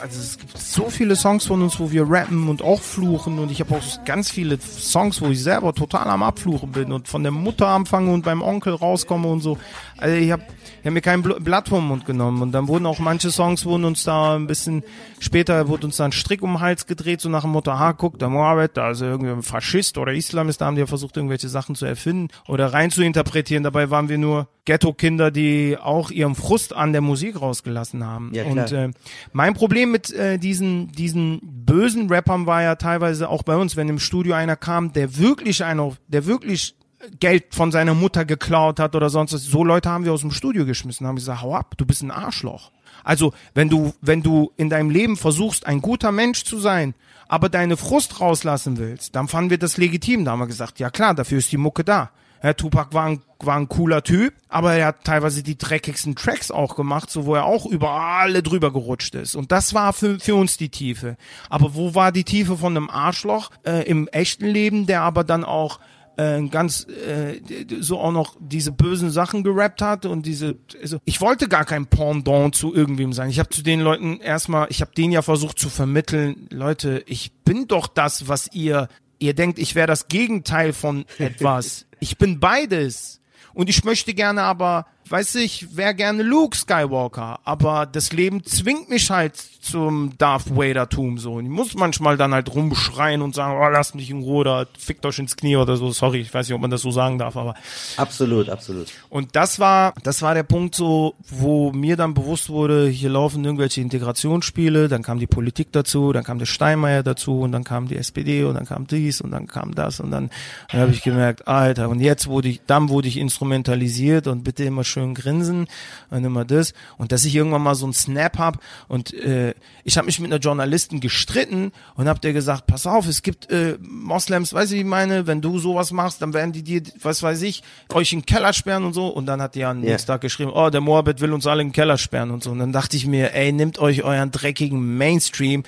also es gibt so viele Songs von uns, wo wir rappen und auch fluchen und ich habe auch ganz viele Songs, wo ich selber total am Abfluchen bin und von der Mutter anfange und beim Onkel rauskomme und so. Also ich habe ich hab mir kein Bl- Blatt vom Mund genommen und dann wurden auch manche Songs wurden uns da ein bisschen später wurde uns da ein Strick um den Hals gedreht, so nach dem Motto, ha, guck, der Mohammed, da ist irgendwie ein Faschist oder Islamist, da haben die ja versucht, irgendwelche Sachen zu erfinden oder rein zu interpretieren. Dabei waren wir nur Ghetto-Kinder, die auch ihren Frust an der Musik rausgelassen haben. Ja, und äh, mein Problem mit äh, diesen, diesen bösen Rappern war ja teilweise auch bei uns, wenn im Studio einer kam, der wirklich einer, der wirklich Geld von seiner Mutter geklaut hat oder sonst was. So Leute haben wir aus dem Studio geschmissen, haben gesagt, hau ab, du bist ein Arschloch. Also, wenn du, wenn du in deinem Leben versuchst, ein guter Mensch zu sein, aber deine Frust rauslassen willst, dann fanden wir das legitim. Da haben wir gesagt, ja klar, dafür ist die Mucke da. Herr Tupac war ein, war ein cooler Typ, aber er hat teilweise die dreckigsten Tracks auch gemacht, so wo er auch über alle drüber gerutscht ist. Und das war für, für uns die Tiefe. Aber wo war die Tiefe von einem Arschloch äh, im echten Leben, der aber dann auch äh, ganz äh, so auch noch diese bösen Sachen gerappt hat und diese also ich wollte gar kein Pendant zu irgendwem sein. Ich habe zu den Leuten erstmal, ich habe denen ja versucht zu vermitteln, Leute, ich bin doch das, was ihr ihr denkt, ich wäre das Gegenteil von etwas. ich bin beides. Und ich möchte gerne aber, weiß ich, wäre gerne Luke Skywalker, aber das Leben zwingt mich halt zum Darth Vader-Tum so. Und ich muss manchmal dann halt rumschreien und sagen, oh, lasst mich in Ruhe oder fickt euch ins Knie oder so. Sorry, ich weiß nicht, ob man das so sagen darf, aber Absolut, absolut. und das war, das war der Punkt so, wo mir dann bewusst wurde, hier laufen irgendwelche Integrationsspiele, dann kam die Politik dazu, dann kam der Steinmeier dazu und dann kam die SPD und dann kam dies und dann kam das und dann, dann habe ich gemerkt, Alter, und jetzt wurde ich, dann wurde ich instrumentalisiert und bitte immer schön grinsen und immer das und dass ich irgendwann mal so einen Snap hab und äh, ich habe mich mit einer Journalistin gestritten und hab der gesagt, pass auf, es gibt äh, Moslems, weiß ich, wie ich meine, wenn du sowas machst, dann werden die dir, was weiß ich, euch in den Keller sperren und so. Und dann hat die am Ja. nächsten Tag geschrieben, oh, der Moabit will uns alle in den Keller sperren und so. Und dann dachte ich mir, ey, nehmt euch euren dreckigen Mainstream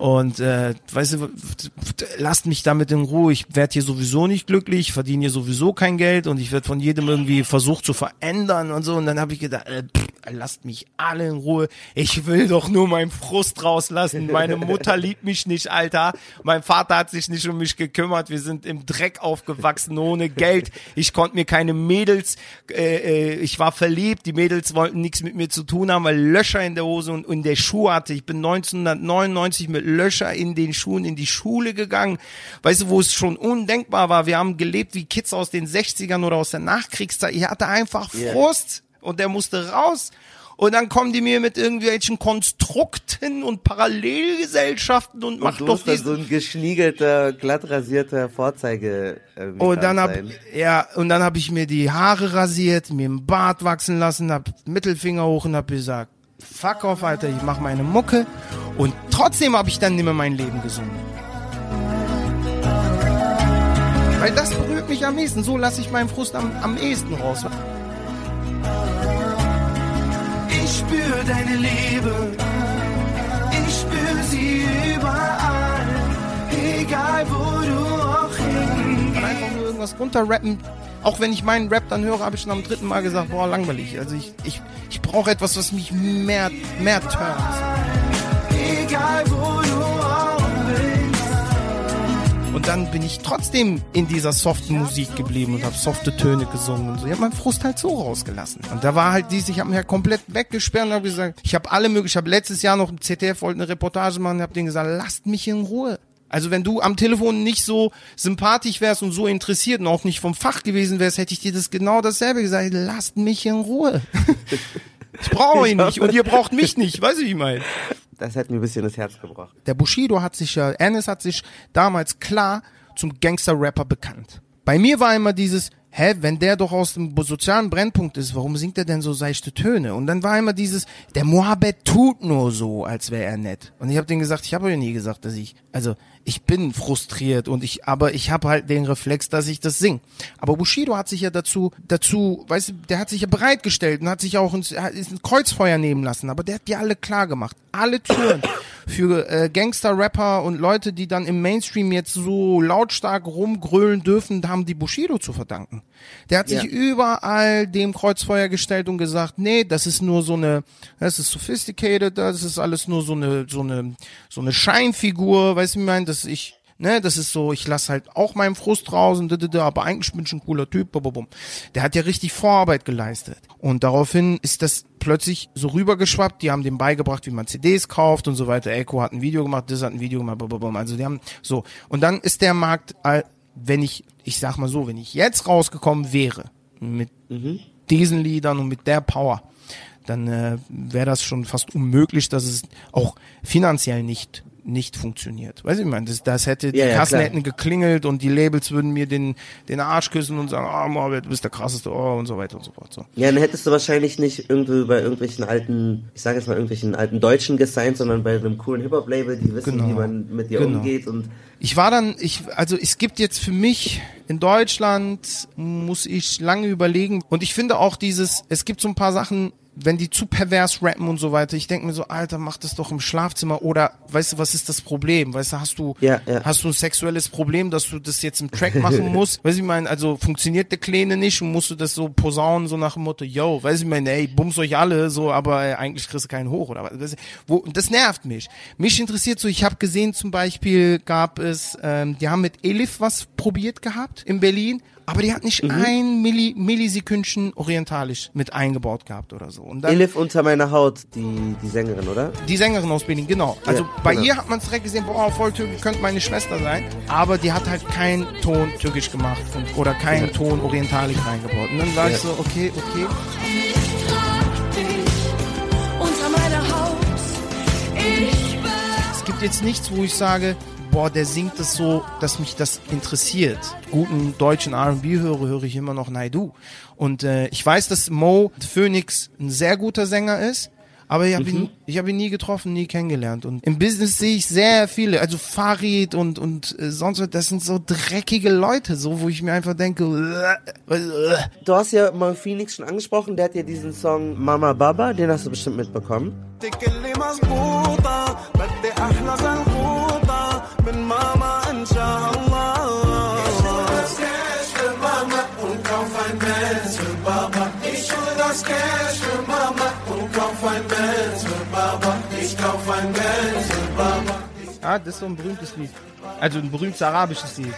und äh, weißt du, lasst mich damit in Ruhe. Ich werde hier sowieso nicht glücklich, verdiene hier sowieso kein Geld und ich werde von jedem irgendwie versucht zu verändern und so. Und dann habe ich gedacht, äh, pff, lasst mich alle in Ruhe. Ich will doch nur meinen Frust rauslassen. Meine Mutter liebt mich nicht, Alter. Mein Vater hat sich nicht um mich gekümmert. Wir sind im Dreck aufgewachsen, ohne Geld. Ich konnte mir keine Mädels, äh, äh, ich war verliebt. Die Mädels wollten nichts mit mir zu tun haben, weil Löcher in der Hose und in der Schuhe hatte. Ich bin 1999 mit Löcher in den Schuhen in die Schule gegangen. Weißt du, wo es schon undenkbar war. Wir haben gelebt wie Kids aus den 60ern oder aus der Nachkriegszeit. Ich hatte einfach Frust und der musste raus. Und dann kommen die mir mit irgendwelchen Konstrukten und Parallelgesellschaften und, macht du doch musst dann dies. so ein geschniegelter, glatt rasierter Vorzeige. Äh, Und dann hab, sein. ja, und dann habe ich mir die Haare rasiert, mir den Bart wachsen lassen, hab Mittelfinger hoch und hab gesagt, fuck off, Alter, ich mach meine Mucke. Und trotzdem habe ich dann nicht mehr mein Leben gesungen. Weil das berührt mich am ehesten. So lasse ich meinen Frust am, am ehesten raus. Spür deine Liebe, ich spür sie überall, egal wo du auch hingehst. einfach nur irgendwas runterrappen. Auch wenn ich meinen Rap dann höre, habe ich schon am dritten Mal gesagt, boah, langweilig. Also ich, ich, ich brauche etwas, was mich mehr, mehr turnt. Egal wo Und dann bin ich trotzdem in dieser soften Musik geblieben und habe softe Töne gesungen und so. Ich habe meinen Frust halt so rausgelassen. Und da war halt dies, ich habe mich halt komplett weggesperrt und habe gesagt, ich habe alle möglichen, ich habe letztes Jahr noch im ZDF wollte eine Reportage machen und habe denen gesagt, lasst mich in Ruhe. Also wenn du am Telefon nicht so sympathisch wärst und so interessiert und auch nicht vom Fach gewesen wärst, hätte ich dir das genau dasselbe gesagt. Lasst mich in Ruhe. Ich brauche ihn nicht und ihr braucht mich nicht. Weißt du, wie ich meine? Das hat mir ein bisschen das Herz gebrochen. Der Bushido hat sich ja, Ennis hat sich damals klar zum Gangster-Rapper bekannt. Bei mir war immer dieses, hä, wenn der doch aus dem sozialen Brennpunkt ist, warum singt er denn so seichte Töne? Und dann war immer dieses, der Mohabet tut nur so, als wäre er nett. Und ich habe denen gesagt, ich habe ja nie gesagt, dass ich, also ich bin frustriert und ich, aber ich habe halt den Reflex, dass ich das sing. Aber Bushido hat sich ja dazu, dazu, weißt du, der hat sich ja bereitgestellt und hat sich auch ins, ist ein Kreuzfeuer nehmen lassen. Aber der hat die alle klar gemacht. Alle Türen für äh, Gangster-Rapper und Leute, die dann im Mainstream jetzt so lautstark rumgrölen dürfen, haben die Bushido zu verdanken. Der hat sich Ja. überall dem Kreuzfeuer gestellt und gesagt, nee, das ist nur so eine, das ist sophisticated, das ist alles nur so eine, so eine, so eine Scheinfigur, weißt du, wie ich meine, dass ich, ne, das ist so, ich lasse halt auch meinen Frust raus und da, da, da, aber eigentlich bin ich ein cooler Typ, bum. Der hat ja richtig Vorarbeit geleistet. Und daraufhin ist das plötzlich so rübergeschwappt, die haben dem beigebracht, wie man CDs kauft und so weiter. Echo hat ein Video gemacht, das hat ein Video gemacht, bum, also die haben so. Und dann ist der Markt, wenn ich, ich sag mal so, wenn ich jetzt rausgekommen wäre, mit diesen Liedern und mit der Power, dann äh, wäre das schon fast unmöglich, dass es auch finanziell nicht nicht funktioniert. Weißt du, ich meine, das, das hätte, die Ja, ja, Kassen klar. hätten geklingelt und die Labels würden mir den, den Arsch küssen und sagen, ah, Mohammed, du bist der krasseste, oh, und so weiter und so fort. So. Ja, dann hättest du wahrscheinlich nicht irgendwie bei irgendwelchen alten, ich sage jetzt mal irgendwelchen alten Deutschen gesigned, sondern bei einem coolen Hip-Hop-Label, die wissen, Genau. wie man mit dir Genau. umgeht und Ich war dann, ich, also es gibt jetzt für mich in Deutschland muss ich lange überlegen und ich finde auch dieses, es gibt so ein paar Sachen, wenn die zu pervers rappen und so weiter, ich denke mir so, Alter, mach das doch im Schlafzimmer oder weißt du, was ist das Problem? Weißt du, hast du, Ja, ja. hast du ein sexuelles Problem, dass du das jetzt im Track machen musst? Weißt du, ich meine, also funktioniert der Kleine nicht und musst du das so posaunen, so nach dem Motto, yo, weißt du, ich meine, ey, bums euch alle, so, aber äh, eigentlich kriegst du keinen hoch oder was. Das, wo, und das nervt mich. Mich interessiert so, ich habe gesehen zum Beispiel gab es, ähm, die haben mit Elif was probiert gehabt in Berlin, aber die hat nicht Mhm. ein Milli, Millisekündchen orientalisch mit eingebaut gehabt oder so. Und dann, Elif unter meiner Haut, die, die Sängerin, oder? die Sängerin aus Berlin, genau. Also Ja, bei genau. ihr hat man direkt gesehen, boah, voll türkisch, könnte meine Schwester sein. Aber die hat halt keinen Ton türkisch gemacht und, oder keinen Ton orientalisch reingebaut. Und dann war Ja. ich so, okay, okay. unter meiner Haut. Ich bin Es gibt jetzt nichts, wo ich sage, boah, der singt es so, dass mich das interessiert. Guten deutschen R&B höre, höre ich immer noch Naidu. Und äh, ich weiß, dass Mo Phoenix ein sehr guter Sänger ist. Aber ich habe ihn, ich hab ihn nie getroffen, nie kennengelernt. Und im Business sehe ich sehr viele, also Farid und, und äh, sonst was, das sind so dreckige Leute, so wo ich mir einfach denke, äh, äh, Du hast ja mal Phoenix schon angesprochen, der hat ja diesen Song Mama Baba, den hast du bestimmt mitbekommen. Mama, und kauf ein Benz für Ich hol das Cash Mama und kauf ein Benz für Ich kauf ein Benz für Ah, das ist so ein berühmtes Lied. Also ein berühmtes arabisches Lied.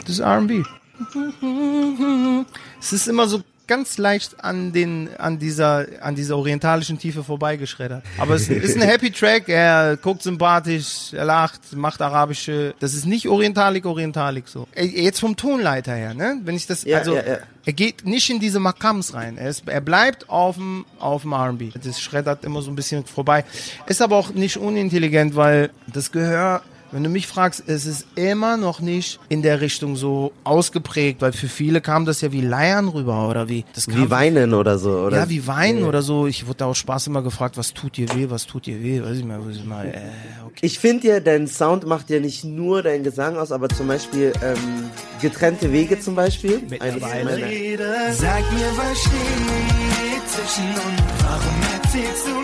Das ist RB. Es ist immer so ganz leicht an den an dieser an dieser orientalischen Tiefe vorbeigeschreddert. Aber es ist ein Happy Track. Er guckt sympathisch, er lacht, macht arabische. Das ist nicht orientalik orientalik so. Jetzt vom Tonleiter her, ne? Wenn ich das Ja, also ja, ja. er geht nicht in diese Makams rein. Er, ist, er bleibt auf dem auf dem R&B. Das schreddert immer so ein bisschen vorbei. Ist aber auch nicht unintelligent, weil das Gehör wenn du mich fragst, es ist immer noch nicht in der Richtung so ausgeprägt, weil für viele kam das ja wie Leiern rüber oder wie das kam Wie weinen oder so, oder? ja, wie Weinen oder so. Ich wurde da auch Spaß immer gefragt, was tut dir weh, was tut dir weh, weiß ich mal, weiß ich mal, äh, okay. Ich finde ja, dein Sound macht ja nicht nur dein Gesang aus, aber zum Beispiel ähm, getrennte Wege zum Beispiel. Mittlerweile. Sag mir, was steht zwischen uns? Warum erzählst du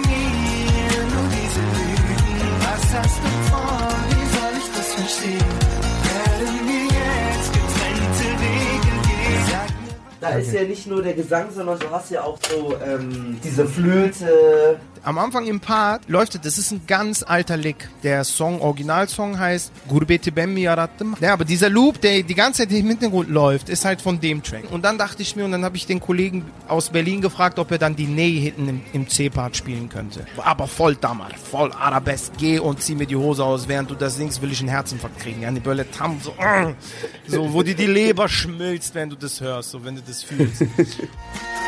Da ist ja nicht nur der Gesang, sondern du hast ja auch so ähm, diese Flöte. Am Anfang im Part läuft das ist ein ganz alter Lick. Der Song, Originalsong heißt Gurbeti Bemmi Yarattım. Ja, aber dieser Loop, der die ganze Zeit im Hintergrund läuft, ist halt von dem Track. Und dann dachte ich mir, und dann habe ich den Kollegen aus Berlin gefragt, ob er dann die Ney hinten im, im C-Part spielen könnte. Aber voll Dammer, voll Arabesk, geh und zieh mir die Hose aus, während du das singst, will ich einen Herzinfarkt kriegen. Ja, die Bölle tam, so, äh, so, wo dir die Leber schmilzt, wenn du das hörst, so, wenn du das fühlst.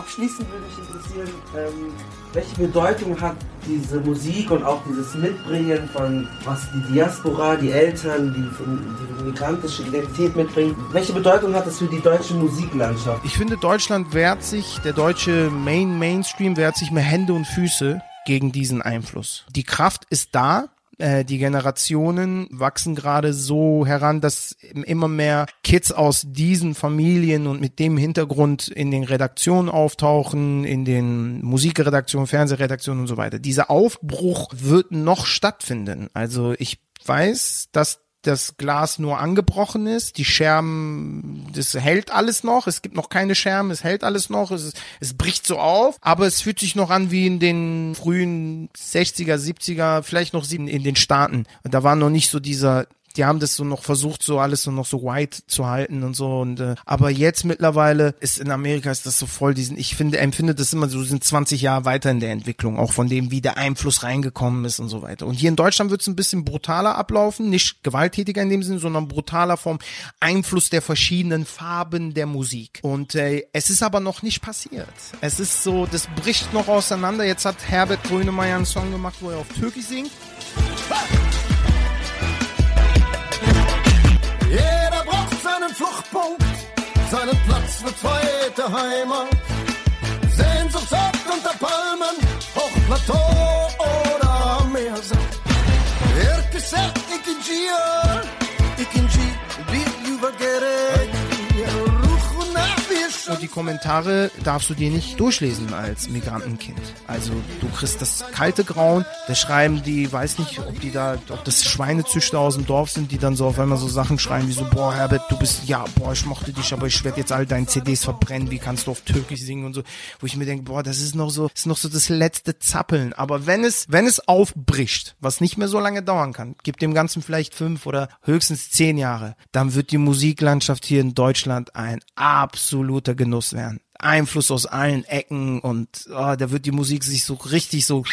Abschließend würde mich interessieren, ähm, welche Bedeutung hat diese Musik und auch dieses Mitbringen von was die Diaspora, die Eltern, die, die migrantische Identität mitbringen. Welche Bedeutung hat das für die deutsche Musiklandschaft? Ich finde, Deutschland wehrt sich, der deutsche Main Mainstream wehrt sich mit Hände und Füße gegen diesen Einfluss. Die Kraft ist da. Äh, Die Generationen wachsen gerade so heran, dass immer mehr Kids aus diesen Familien und mit dem Hintergrund in den Redaktionen auftauchen, in den Musikredaktionen, Fernsehredaktionen und so weiter. Dieser Aufbruch wird noch stattfinden. Also ich weiß, dass das Glas nur angebrochen ist, die Scherben, das hält alles noch, es gibt noch keine Scherben, es hält alles noch, es, es bricht so auf, aber es fühlt sich noch an wie in den frühen 60er, 70er, vielleicht noch in den Staaten. Und da war noch nicht so dieser die haben das so noch versucht, so alles so noch so white zu halten und so. Und äh, aber jetzt mittlerweile ist in Amerika ist das so voll diesen. Ich finde, empfinde das immer so, sind 20 Jahre weiter in der Entwicklung, auch von dem, wie der Einfluss reingekommen ist und so weiter. Und hier in Deutschland wird es ein bisschen brutaler ablaufen, nicht gewalttätiger in dem Sinne, sondern brutaler vom Einfluss der verschiedenen Farben der Musik. Und äh, es ist aber noch nicht passiert. Es ist so, das bricht noch auseinander. Jetzt hat Herbert Grönemeyer einen Song gemacht, wo er auf Türkisch singt. Jeder braucht seinen Fluchtpunkt, seinen Platz mit zweite Heimat. Sehnsuchtsort unter Palmen, Hochplateau oder am Meersee. Herkese ikinci Kommentare darfst du dir nicht durchlesen als Migrantenkind. Also du kriegst das kalte Grauen, da schreiben die, weiß nicht, ob die da, ob das Schweinezüchter aus dem Dorf sind, die dann so auf einmal so Sachen schreiben wie so, boah Herbert, du bist, ja, boah, ich mochte dich, aber ich werde jetzt all deine CDs verbrennen, wie kannst du auf Türkisch singen und so, wo ich mir denke, boah, das ist noch so, ist noch so das letzte Zappeln. Aber wenn es, wenn es aufbricht, was nicht mehr so lange dauern kann, gibt dem Ganzen vielleicht fünf oder höchstens zehn Jahre, dann wird die Musiklandschaft hier in Deutschland ein absoluter Genuss werden. Einfluss aus allen Ecken und oh, da wird die Musik sich so richtig so,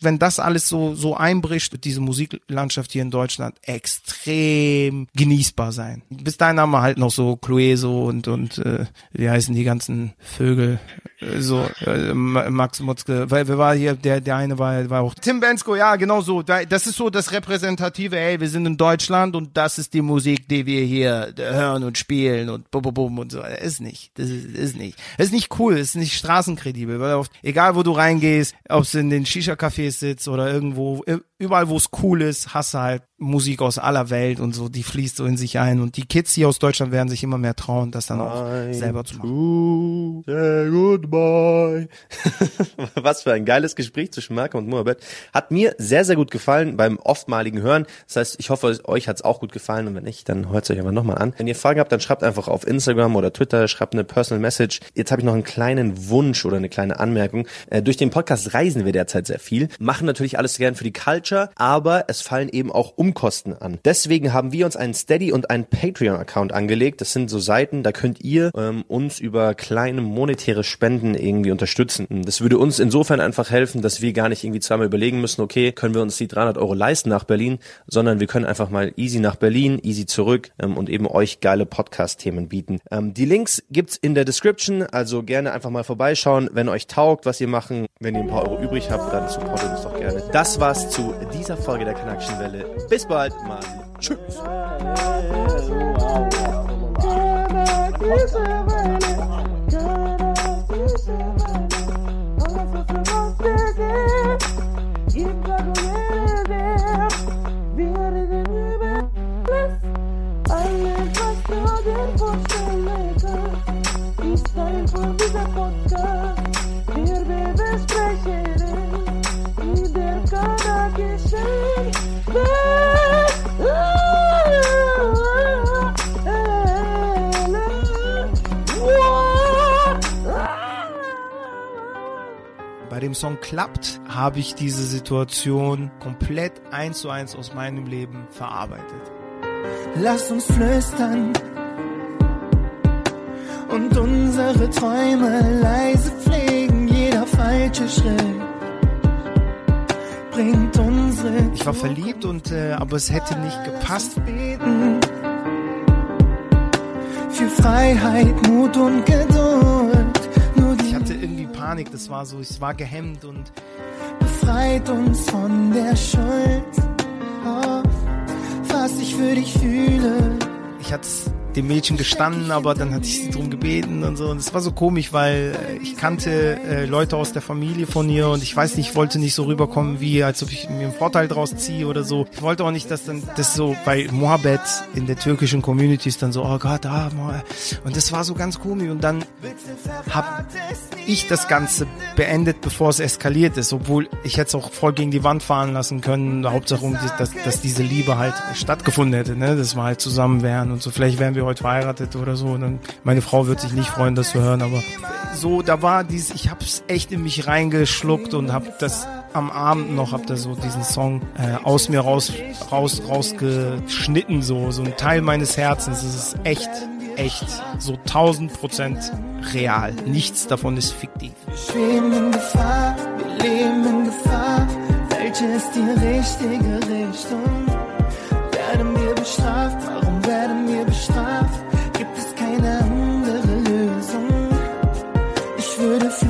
wenn das alles so so einbricht, wird diese Musiklandschaft hier in Deutschland extrem genießbar sein. Bis dahin haben wir halt noch so Clueso und und äh, wie heißen die ganzen Vögel äh, so äh, Ma- Max Mutzke, weil wer war hier der der eine war war auch Tim Bensko, ja genau so. Da- Das ist so das repräsentative. Ey, wir sind in Deutschland und das ist die Musik, die wir hier hören und spielen und bum bum bum und so. Ist nicht, das ist, ist nicht. Das ist nicht cool, das ist nicht straßenkredibel, weil oft, egal wo du reingehst, ob es in den Shisha-Cafés sitzt oder irgendwo, überall wo es cool ist, hast du halt Musik aus aller Welt und so, die fließt so in sich ein und die Kids hier aus Deutschland werden sich immer mehr trauen, das dann auch selber zu machen. Say goodbye. Was für ein geiles Gespräch zwischen Marco und Moabed. Hat mir sehr, sehr gut gefallen beim oftmaligen Hören. Das heißt, ich hoffe, euch hat's auch gut gefallen und wenn nicht, dann hört es euch einfach nochmal an. Wenn ihr Fragen habt, dann schreibt einfach auf Instagram oder Twitter, schreibt eine Personal Message. Jetzt habe ich noch einen kleinen Wunsch oder eine kleine Anmerkung. Äh, durch den Podcast reisen wir derzeit sehr viel, machen natürlich alles gern für die Culture, aber es fallen eben auch Umkosten an. Deswegen haben wir uns einen Steady und einen Patreon-Account angelegt. Das sind so Seiten, da könnt ihr ähm, uns über kleine monetäre Spenden irgendwie unterstützen. Das würde uns insofern einfach helfen, dass wir gar nicht irgendwie zweimal überlegen müssen, okay, können wir uns die 300 Euro leisten nach Berlin, sondern wir können einfach mal easy nach Berlin, easy zurück ähm, und eben euch geile Podcast-Themen bieten. Ähm, die Links gibt's in der Description, also gerne einfach mal vorbeischauen, wenn euch taugt, was ihr machen. Wenn ihr ein paar Euro übrig habt, dann supportet uns doch gerne. Das war's zu dieser Folge der Connection Welle. Bis bald, Mann. Tschüss. Bei dem Song Klappt habe ich diese Situation komplett eins zu eins aus meinem Leben verarbeitet. Lass uns flüstern und unsere Träume leise pflegen. Jeder falsche Schritt bringt unsere Ich war verliebt und äh, aber es hätte nicht gepasst. Für Freiheit, Mut und Geduld. Panik, das war so, ich war gehemmt und befreit uns von der Schuld. Oh, was ich für dich fühle. ich hatte es dem Mädchen gestanden, aber dann hatte ich sie drum gebeten und so. Und es war so komisch, weil äh, ich kannte äh, Leute aus der Familie von ihr und ich weiß nicht, ich wollte nicht so rüberkommen, wie als ob ich mir einen Vorteil draus ziehe oder so. Ich wollte auch nicht, dass dann das so bei Mohammed in der türkischen Community ist dann so, oh Gott, ah, und das war so ganz komisch. Und dann habe ich das Ganze beendet, bevor es eskaliert ist, obwohl ich hätte es auch voll gegen die Wand fahren lassen können. Hauptsache, dass, dass diese Liebe halt stattgefunden hätte, ne? dass wir halt zusammen wären und so. Vielleicht wären wir heute verheiratet oder so. Und dann, meine Frau wird sich nicht freuen, das zu hören, aber so, da war dieses, ich hab's echt in mich reingeschluckt und hab das am Abend noch, hab da so diesen Song äh, aus mir raus, raus, rausgeschnitten, so, so ein Teil meines Herzens. Es ist echt, echt, so 1000 Prozent real. Nichts davon ist fiktiv. schweben in Gefahr, wir leben in Gefahr. Welche ist die richtige Richtung? Werden wir bestraft? Warum werden wir bestraft?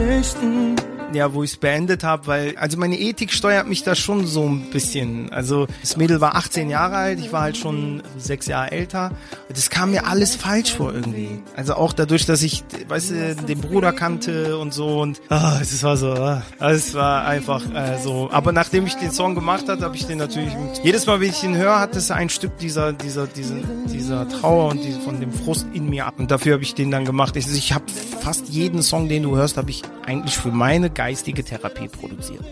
Würde flüchten. Ja, wo ich es beendet habe, weil, also meine Ethik steuert mich da schon so ein bisschen. Also das Mädel war 18 Jahre alt, ich war halt schon sechs Jahre älter. Das kam mir alles falsch vor irgendwie. Also auch dadurch, dass ich, weißt du, den Bruder kannte und so und ah, es war so, ah, es war einfach äh, so. Aber nachdem ich den Song gemacht hatte, habe ich den natürlich jedes Mal, wenn ich den höre, hat es ein Stück dieser, dieser, dieser, dieser Trauer und die, von dem Frust in mir ab. Und dafür habe ich den dann gemacht. Ich, ich habe fast jeden Song, den du hörst, habe ich eigentlich für meine geistige Therapie produziert.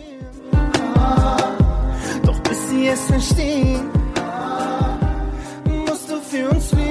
Doch bis sie es verstehen, musst du für uns leben.